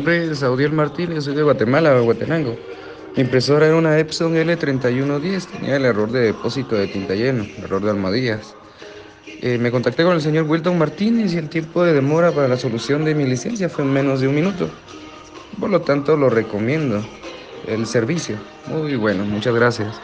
nombre es Saudiel Martínez, soy de Guatemala, Guatenango. Mi impresora era una Epson L3110, tenía el error de depósito de tinta lleno, error de almohadillas. Eh, me contacté con el señor Wilton Martínez y el tiempo de demora para la solución de mi licencia fue en menos de un minuto. Por lo tanto, lo recomiendo. El servicio, muy bueno, muchas gracias.